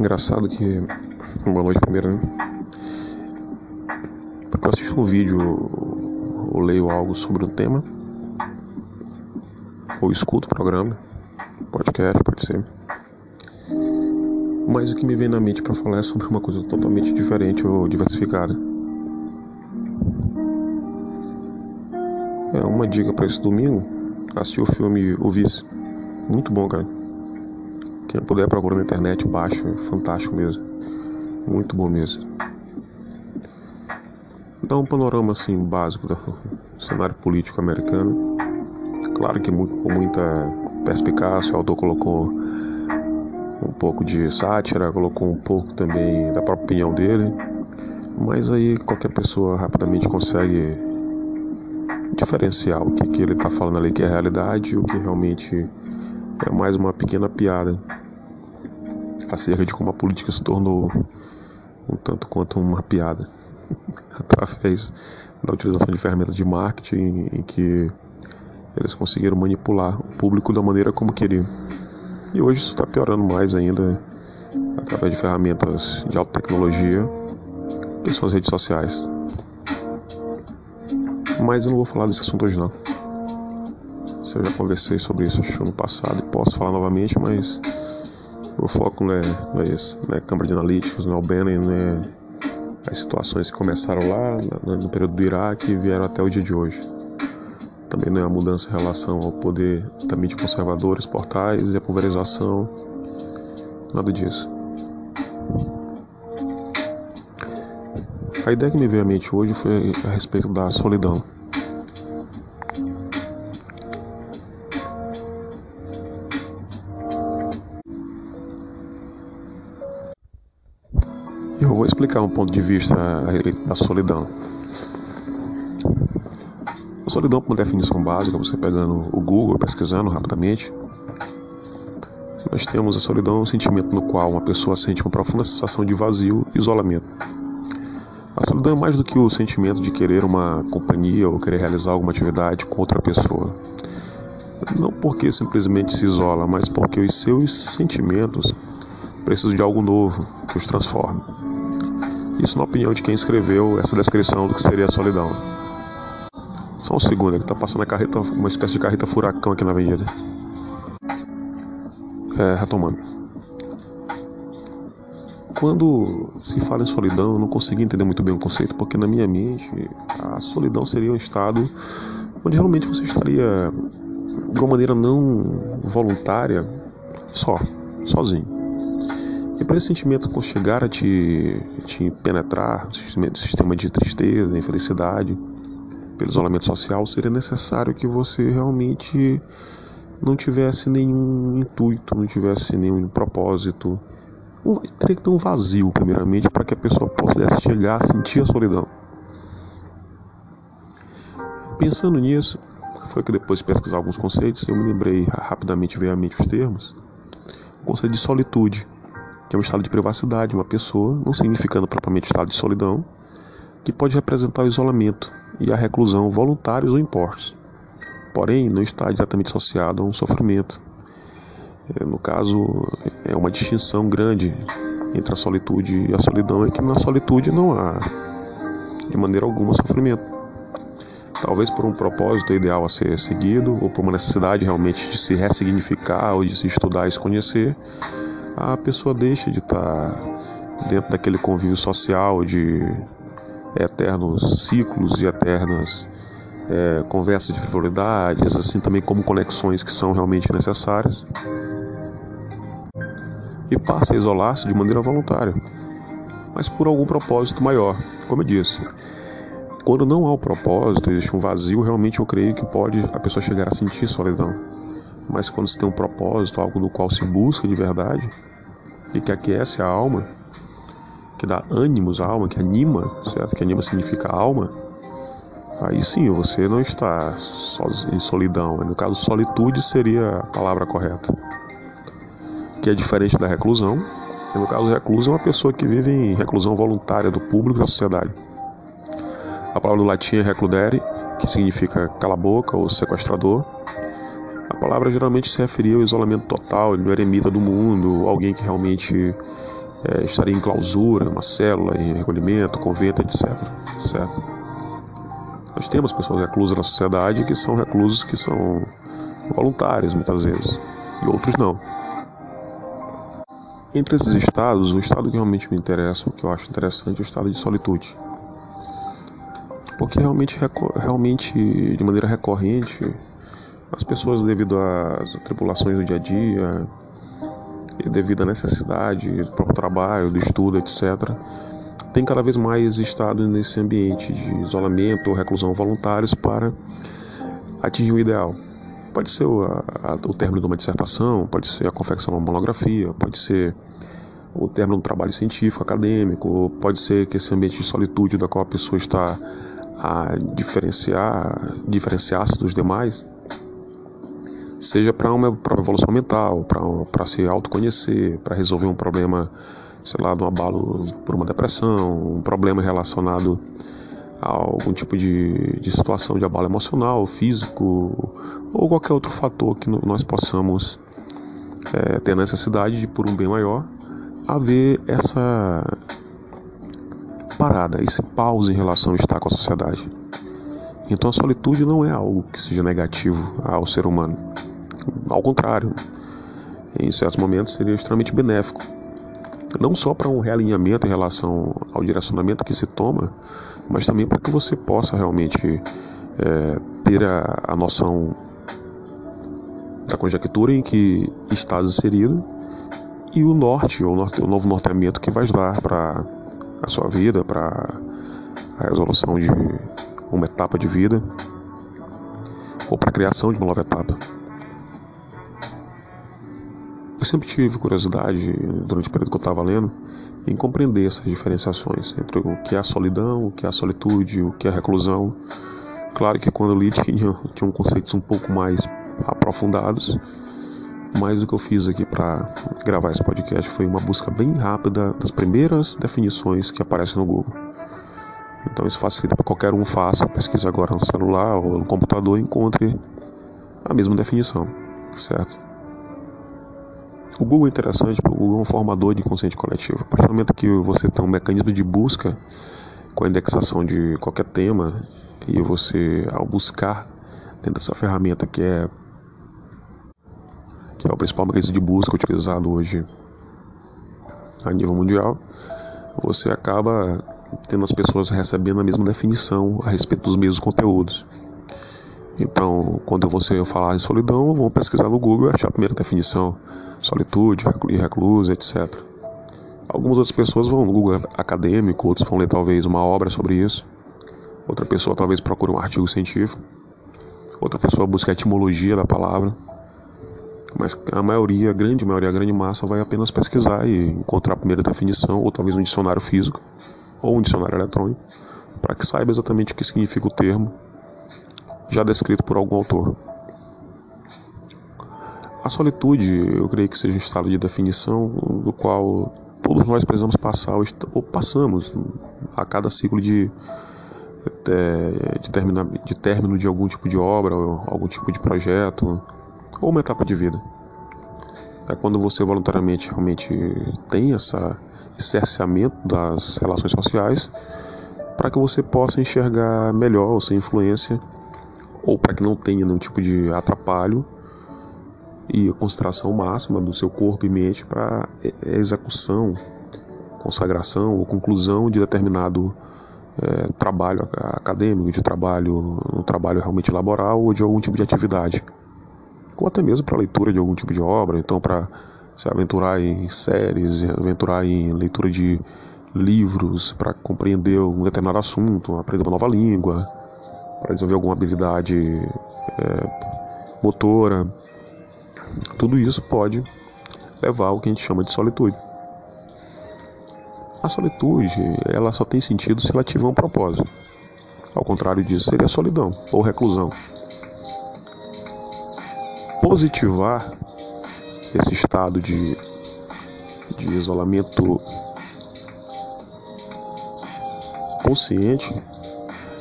engraçado que. Boa noite primeiro, né? Porque eu assisto um vídeo ou leio algo sobre um tema, ou escuto o programa, podcast, pode ser. Mas o que me vem na mente para falar é sobre uma coisa totalmente diferente ou diversificada. É uma dica para esse domingo: assistir o filme O Vice. Muito bom, cara. Quem puder procurar na internet, baixa, é fantástico mesmo. Muito bom mesmo. Dá um panorama assim básico do cenário político americano. Claro que muito, com muita perspicácia, o autor colocou um pouco de sátira, colocou um pouco também da própria opinião dele, mas aí qualquer pessoa rapidamente consegue diferenciar o que, que ele está falando ali que é realidade e o que realmente é mais uma pequena piada acerca de como a política se tornou um tanto quanto uma piada através da utilização de ferramentas de marketing em que eles conseguiram manipular o público da maneira como queriam. E hoje isso está piorando mais ainda através de ferramentas de alta tecnologia, que são as redes sociais. Mas eu não vou falar desse assunto hoje não. Eu já conversei sobre isso acho, ano passado e posso falar novamente, mas o foco não é, não é esse. Não é Câmara de Analíticos, não é o Bannon, não é as situações que começaram lá no período do Iraque e vieram até o dia de hoje. Também não é a mudança em relação ao poder também de conservadores, portais e a pulverização. Nada disso. A ideia que me veio à mente hoje foi a respeito da solidão. Eu vou explicar um ponto de vista da solidão. A solidão, por definição básica, você pegando o Google, pesquisando rapidamente, nós temos a solidão, um sentimento no qual uma pessoa sente uma profunda sensação de vazio e isolamento. A solidão é mais do que o sentimento de querer uma companhia ou querer realizar alguma atividade com outra pessoa. Não porque simplesmente se isola, mas porque os seus sentimentos precisam de algo novo que os transforme. Isso na opinião de quem escreveu essa descrição do que seria a solidão. Só um segundo, que tá passando carreta, uma espécie de carreta furacão aqui na avenida. É, retomando. Quando se fala em solidão, eu não consegui entender muito bem o conceito, porque na minha mente a solidão seria um estado onde realmente você estaria de uma maneira não voluntária, só, sozinho. E para esse sentimento chegar a te, te penetrar, sistema de tristeza, infelicidade, pelo isolamento social, seria necessário que você realmente não tivesse nenhum intuito, não tivesse nenhum propósito. Teria que ter um vazio, primeiramente, para que a pessoa pudesse chegar a sentir a solidão. Pensando nisso, foi que depois de pesquisar alguns conceitos, eu me lembrei rapidamente, veio à mente os termos. O conceito de solitude, que é um estado de privacidade de uma pessoa, não significando propriamente estado de solidão, que pode representar o isolamento e a reclusão voluntários ou impostos, porém não está diretamente associado a um sofrimento. É, no caso, é uma distinção grande entre a solitude e a solidão, é que na solitude não há, de maneira alguma, sofrimento. Talvez por um propósito ideal a ser seguido, ou por uma necessidade realmente de se ressignificar ou de se estudar e se conhecer, a pessoa deixa de estar dentro daquele convívio social de eternos ciclos e eternas é, conversas de frivolidades, assim também como conexões que são realmente necessárias, e passa a isolar-se de maneira voluntária, mas por algum propósito maior. Como eu disse, quando não há o propósito, existe um vazio, realmente eu creio que pode a pessoa chegar a sentir solidão. Mas quando se tem um propósito, algo no qual se busca de verdade, e que aquece a alma, que dá ânimos à alma, que anima, certo? Que anima significa alma. Aí sim, você não está em solidão. No caso, solitude seria a palavra correta. Que é diferente da reclusão. No caso, recluso é uma pessoa que vive em reclusão voluntária do público e da sociedade. A palavra do latim é recludere, que significa cala-boca ou sequestrador. Palavra geralmente se referia ao isolamento total, ele não eremita do mundo, alguém que realmente é, estaria em clausura, uma célula, em recolhimento, convento, etc. Certo? Nós temos pessoas reclusas na sociedade que são reclusos que são voluntários muitas vezes, e outros não. Entre esses estados, o estado que realmente me interessa, o que eu acho interessante, é o estado de solitude. Porque realmente, realmente de maneira recorrente, as pessoas, devido às tribulações do dia a dia, devido à necessidade do próprio trabalho, do estudo, etc., tem cada vez mais estado nesse ambiente de isolamento ou reclusão voluntários para atingir o ideal. Pode ser o, a, o término de uma dissertação, pode ser a confecção de uma monografia, pode ser o término de um trabalho científico, acadêmico, pode ser que esse ambiente de solitude da qual a pessoa está a diferenciar, diferenciar-se dos demais, seja para uma própria evolução mental, para se autoconhecer, para resolver um problema, sei lá, de um abalo por uma depressão, um problema relacionado a algum tipo de, de situação de abalo emocional, físico ou qualquer outro fator que nós possamos é, ter necessidade de, por um bem maior, haver essa parada, esse pause em relação ao estar com a sociedade. Então a solitude não é algo que seja negativo ao ser humano. Ao contrário, em certos momentos seria extremamente benéfico. Não só para um realinhamento em relação ao direcionamento que se toma, mas também para que você possa realmente é, ter a, a noção da conjectura em que está inserido e o norte, ou norte, o novo norteamento que vai dar para a sua vida, para a resolução de uma etapa de vida ou para a criação de uma nova etapa. Eu sempre tive curiosidade, durante o período que eu estava lendo, em compreender essas diferenciações entre o que é a solidão, o que é a solitude, o que é a reclusão. Claro que quando eu li tinha, tinha conceitos um pouco mais aprofundados, mas o que eu fiz aqui para gravar esse podcast foi uma busca bem rápida das primeiras definições que aparecem no Google. Então isso facilita para qualquer um faça, pesquisa agora no celular ou no computador e encontre a mesma definição, certo? O Google é interessante o Google é um formador de inconsciente coletivo. A partir do momento que você tem um mecanismo de busca com a indexação de qualquer tema e você, ao buscar dentro dessa ferramenta que é que é o principal mecanismo de busca utilizado hoje a nível mundial, você acaba tendo as pessoas recebendo a mesma definição a respeito dos mesmos conteúdos. Então, quando você falar em solidão, vão pesquisar no Google e achar a primeira definição: solitude, recluso, etc. Algumas outras pessoas vão no Google acadêmico, outros vão ler talvez uma obra sobre isso. Outra pessoa talvez procure um artigo científico. Outra pessoa busca a etimologia da palavra. Mas a maioria, a grande maioria, a grande massa vai apenas pesquisar e encontrar a primeira definição, ou talvez um dicionário físico, ou um dicionário eletrônico, para que saiba exatamente o que significa o termo, já descrito por algum autor. A solitude, eu creio que seja um estado de definição do qual todos nós precisamos passar, ou passamos a cada ciclo de, de, de, de término de algum tipo de obra, algum tipo de projeto, ou uma etapa de vida. É quando você voluntariamente realmente tem essa, esse cerceamento das relações sociais para que você possa enxergar melhor ou sem influência ou para que não tenha nenhum tipo de atrapalho e a concentração máxima do seu corpo e mente para execução, consagração ou conclusão de determinado é, trabalho acadêmico, de trabalho, um trabalho realmente laboral ou de algum tipo de atividade. Ou até mesmo para leitura de algum tipo de obra, então para se aventurar em séries, aventurar em leitura de livros para compreender um determinado assunto, aprender uma nova língua, para desenvolver alguma habilidade é, motora. Tudo isso pode levar ao que a gente chama de solitude. A solitude, ela só tem sentido se ela tiver um propósito. Ao contrário disso, seria solidão ou reclusão positivar esse estado de, de isolamento consciente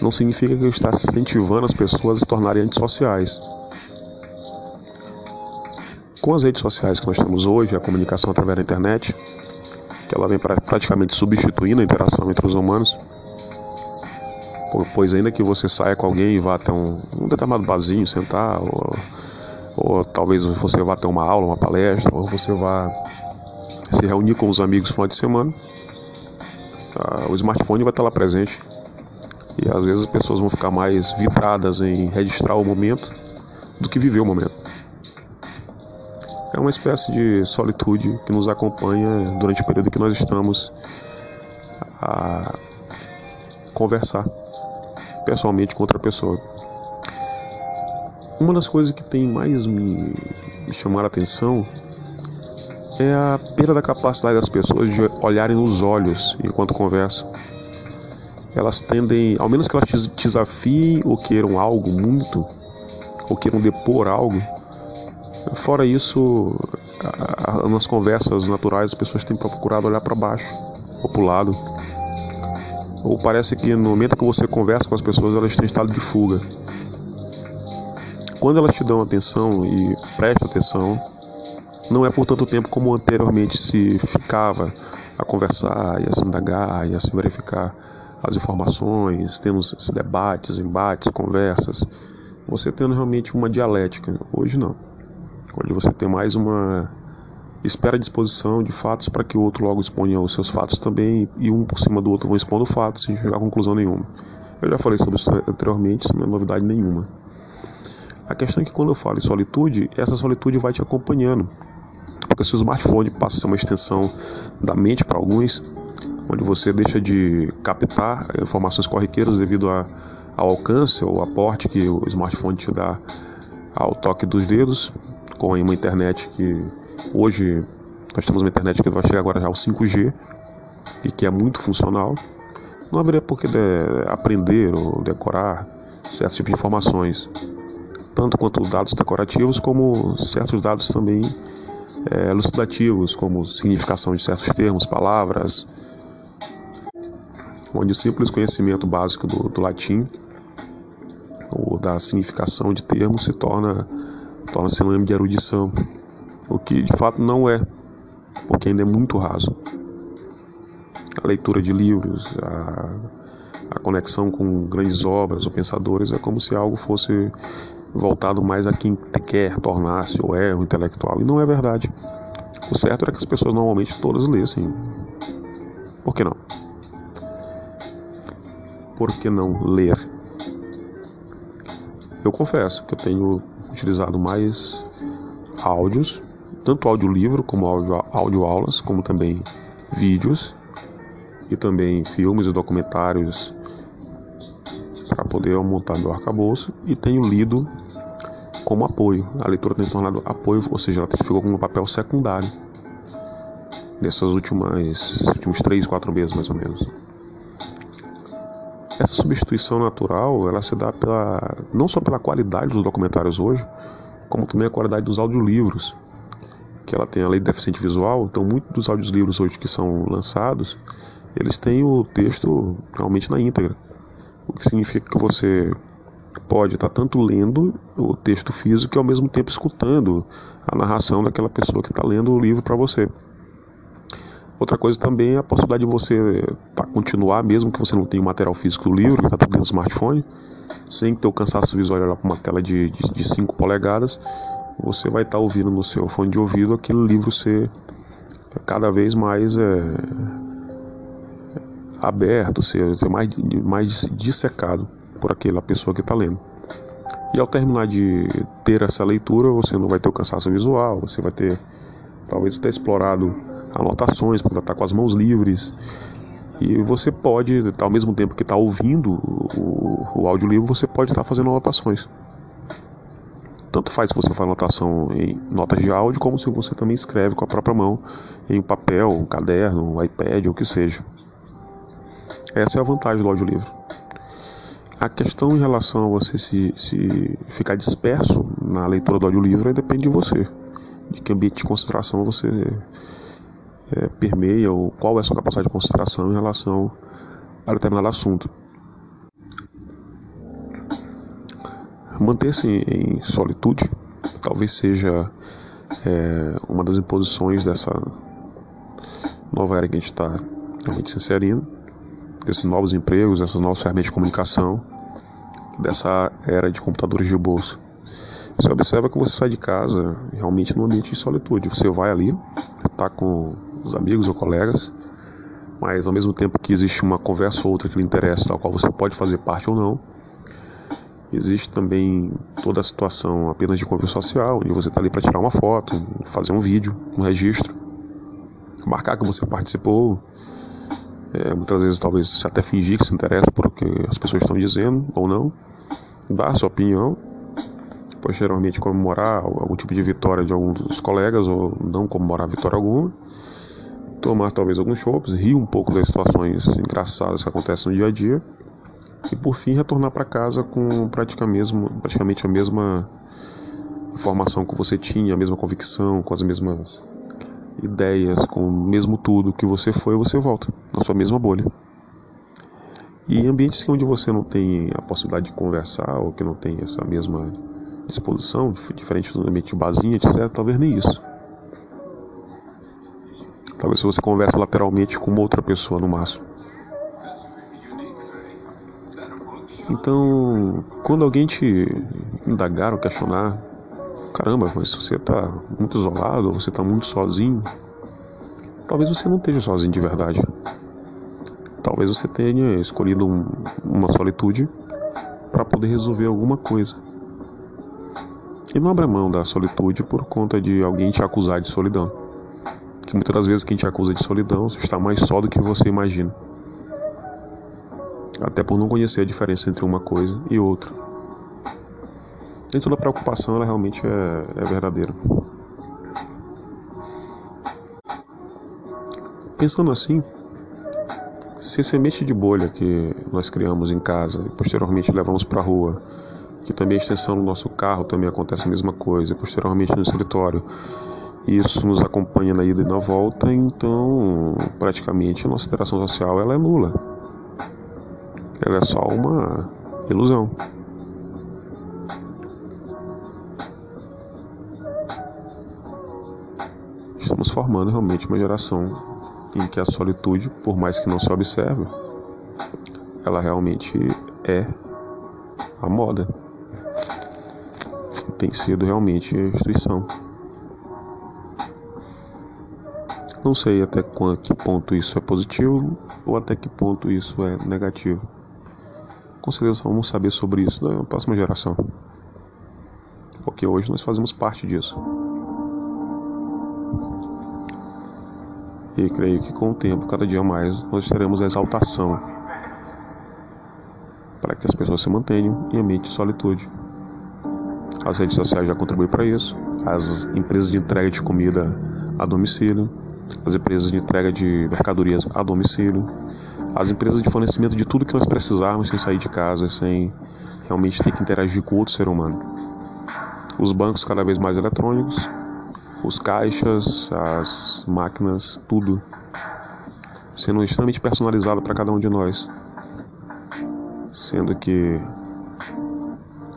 não significa que eu está incentivando as pessoas a se tornarem antissociais. Com as redes sociais que nós temos hoje, a comunicação através da internet, que ela vem praticamente substituindo a interação entre os humanos. Pois ainda que você saia com alguém e vá até um, um determinado barzinho, sentar, ou, ou talvez você vá ter uma aula, uma palestra, ou você vá se reunir com os amigos no final de semana, o smartphone vai estar lá presente. E às vezes as pessoas vão ficar mais vidradas em registrar o momento do que viver o momento. É uma espécie de solitude que nos acompanha durante o período que nós estamos a conversar pessoalmente com outra pessoa. Uma das coisas que tem mais me, me chamar a atenção é a perda da capacidade das pessoas de olharem nos olhos enquanto conversam. Elas tendem, ao menos que elas te desafiem ou queiram algo muito, ou queiram depor algo. Fora isso, nas conversas naturais as pessoas têm procurado olhar para baixo ou para o lado. Ou parece que no momento que você conversa com as pessoas elas têm estado de fuga. Quando elas te dão atenção e prestam atenção, não é por tanto tempo como anteriormente se ficava a conversar e a se indagar e a se verificar as informações, temos debates, embates, conversas, você tendo realmente uma dialética. Hoje não. Hoje você tem mais uma espera a disposição de fatos para que o outro logo exponha os seus fatos também e um por cima do outro vão expondo fatos sem chegar a conclusão nenhuma. Eu já falei sobre isso anteriormente, isso não é novidade nenhuma. A questão é que quando eu falo em solitude, essa solitude vai te acompanhando. Porque se o smartphone passa a ser uma extensão da mente para alguns, onde você deixa de captar informações corriqueiras devido a, ao alcance ou aporte que o smartphone te dá ao toque dos dedos, com uma internet que hoje nós temos uma internet que vai chegar agora já ao 5G e que é muito funcional. Não haveria por que aprender ou decorar certos tipos de informações, tanto quanto dados decorativos como certos dados também é, elucidativos, como significação de certos termos, palavras, onde o simples conhecimento básico do, do latim ou da significação de termos se torna torna sinônimo de erudição, o que de fato não é, porque ainda é muito raso. A leitura de livros, a, a conexão com grandes obras ou pensadores é como se algo fosse voltado mais a quem quer tornar-se ou é um intelectual, e não é verdade. O certo era que as pessoas normalmente todas lessem. Por que não? Por que não ler? Eu confesso que eu tenho utilizado mais áudios, tanto audiolivro como áudio, audioaulas, como também vídeos e também filmes e documentários para poder montar meu arcabouço e tenho lido como apoio. A leitura tem tornado apoio, ou seja, ela ficou com um papel secundário nessas últimas últimos três, quatro meses mais ou menos. Essa substituição natural, ela se dá pela, não só pela qualidade dos documentários hoje, como também a qualidade dos audiolivros, que ela tem a lei de deficiente visual, então muitos dos audiolivros hoje que são lançados, eles têm o texto realmente na íntegra, o que significa que você pode estar tanto lendo o texto físico e ao mesmo tempo escutando a narração daquela pessoa que está lendo o livro para você. Outra coisa também é a possibilidade de você tá, continuar, mesmo que você não tenha o material físico do livro, está tudo dentro do smartphone, sem ter o cansaço visual olhar para uma tela de 5 polegadas, você vai estar tá ouvindo no seu fone de ouvido aquele livro ser cada vez mais é, aberto, ser mais, mais dissecado por aquela pessoa que está lendo. E ao terminar de ter essa leitura, você não vai ter o cansaço visual, você vai ter talvez até explorado anotações, vai estar com as mãos livres. E você pode, ao mesmo tempo que está ouvindo o, o audiolivro, você pode estar fazendo anotações. Tanto faz se você faz anotação em notas de áudio, como se você também escreve com a própria mão em um papel, um caderno, um iPad, ou o que seja. Essa é a vantagem do audiolivro. A questão em relação a você se, se ficar disperso na leitura do audiolivro depende de você, de que ambiente de concentração você é, permeia ou qual é a sua capacidade de concentração em relação a determinado assunto. Manter-se em solitude talvez seja é, uma das imposições dessa, nova era que a gente está realmente se inserindo, desses novos empregos, essas novas ferramentas de comunicação, dessa era de computadores de bolso. Você observa que você sai de casa realmente num ambiente de solitude. Você vai ali, está com os amigos ou colegas, mas ao mesmo tempo que existe uma conversa ou outra que lhe interessa, tal qual você pode fazer parte ou não, existe também toda a situação apenas de convívio social, onde você está ali para tirar uma foto, fazer um vídeo, um registro, marcar que você participou, é, muitas vezes talvez você até fingir que se interessa por o que as pessoas estão dizendo ou não, dar sua opinião, posteriormente comemorar algum tipo de vitória de algum dos colegas ou não comemorar vitória alguma, tomar talvez alguns chopps, rir um pouco das situações engraçadas que acontecem no dia a dia e por fim retornar para casa com praticamente a mesma informação que você tinha, a mesma convicção, com as mesmas ideias, com o mesmo tudo que você foi, você volta na sua mesma bolha. E em ambientes onde você não tem a possibilidade de conversar ou que não tem essa mesma disposição, diferente do ambiente barzinho, etc., talvez nem isso. Talvez você conversa lateralmente com outra pessoa no máximo. Então, quando alguém te indagar ou questionar, caramba, mas você está muito isolado, você está muito sozinho, talvez você não esteja sozinho de verdade. Talvez você tenha escolhido um, uma solitude para poder resolver alguma coisa. E não abra mão da solitude por conta de alguém te acusar de solidão. Que muitas das vezes quem te acusa de solidão está mais só do que você imagina até por não conhecer a diferença entre uma coisa e outra. Nem toda preocupação ela realmente é, é verdadeira. Pensando assim, se a semente de bolha que nós criamos em casa e posteriormente levamos para a rua, também a extensão do nosso carro também acontece a mesma coisa, posteriormente no escritório, isso nos acompanha na ida e na volta, então praticamente a nossa interação social ela é nula ela é só uma ilusão. Estamos formando realmente uma geração em que a solitude, por mais que não se observe, ela realmente é a moda. Tem sido realmente a instituição. Não sei até que ponto isso é positivo ou até que ponto isso é negativo. Com certeza vamos saber sobre isso na próxima geração. Porque hoje nós fazemos parte disso. E creio que com o tempo, cada dia mais, nós teremos a exaltação para que as pessoas se mantenham em ambiente de solitude. As redes sociais já contribuem para isso, as empresas de entrega de comida a domicílio, as empresas de entrega de mercadorias a domicílio, as empresas de fornecimento de tudo que nós precisarmos sem sair de casa, sem realmente ter que interagir com outro ser humano. Os bancos cada vez mais eletrônicos, os caixas, as máquinas, tudo sendo extremamente personalizado para cada um de nós. Sendo que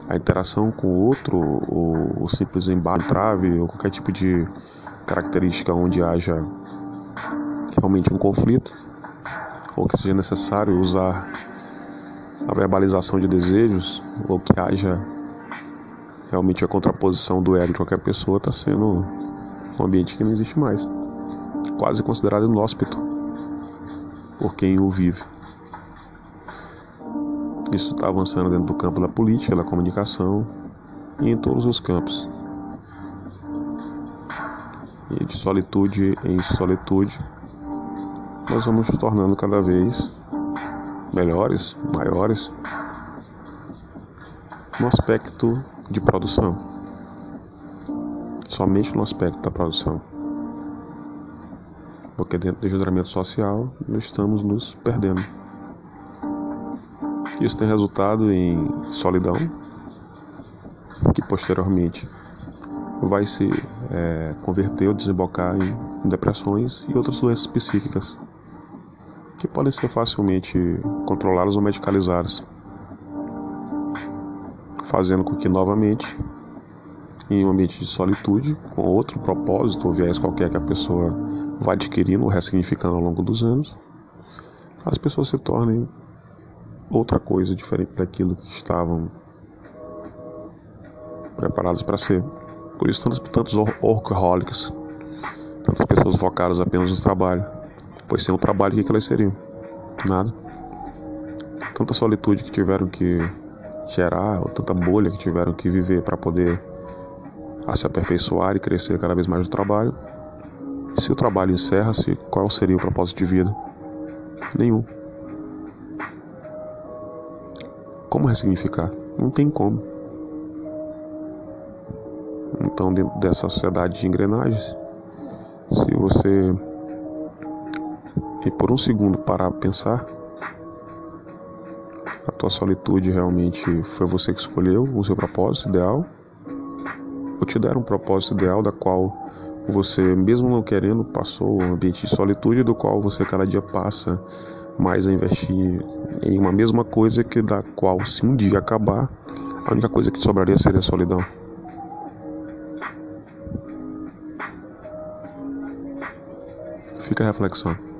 a interação com o outro, ou o simples embalo, trave, ou qualquer tipo de característica onde haja realmente um conflito, ou que seja necessário usar a verbalização de desejos, ou que haja realmente a contraposição do ego de qualquer pessoa, está sendo um ambiente que não existe mais. Quase considerado inóspito por quem o vive. Isso está avançando dentro do campo da política, da comunicação e em todos os campos. E de solitude em solitude, nós vamos nos tornando cada vez melhores, maiores no aspecto de produção. Somente no aspecto da produção. Porque dentro do engendramento social nós estamos nos perdendo. Isso tem resultado em solidão, que posteriormente vai se é, converter ou desembocar em depressões e outras doenças psíquicas que podem ser facilmente controladas ou medicalizadas, fazendo com que novamente, em um ambiente de solitude, com outro propósito ou viés qualquer que a pessoa vai adquirindo, ressignificando ao longo dos anos, as pessoas se tornem outra coisa diferente daquilo que estavam preparadas para ser. Por isso, tantos, tantos workaholics, tantas pessoas focadas apenas no trabalho. Pois sem o trabalho, o que elas seriam? Nada. Tanta solitude que tiveram que gerar, ou tanta bolha que tiveram que viver para poder se aperfeiçoar e crescer cada vez mais no trabalho. Se o trabalho encerra-se, qual seria o propósito de vida? Nenhum. Como ressignificar? Não tem como. Então, dentro dessa sociedade de engrenagens, se você e por um segundo parar para pensar, a tua solitude realmente foi você que escolheu o seu propósito ideal? Ou te deram um propósito ideal da qual você, mesmo não querendo, passou um ambiente de solitude do qual você cada dia passa mais a investir em uma mesma coisa que da qual, se um dia acabar, a única coisa que sobraria seria a solidão. Fica a reflexão.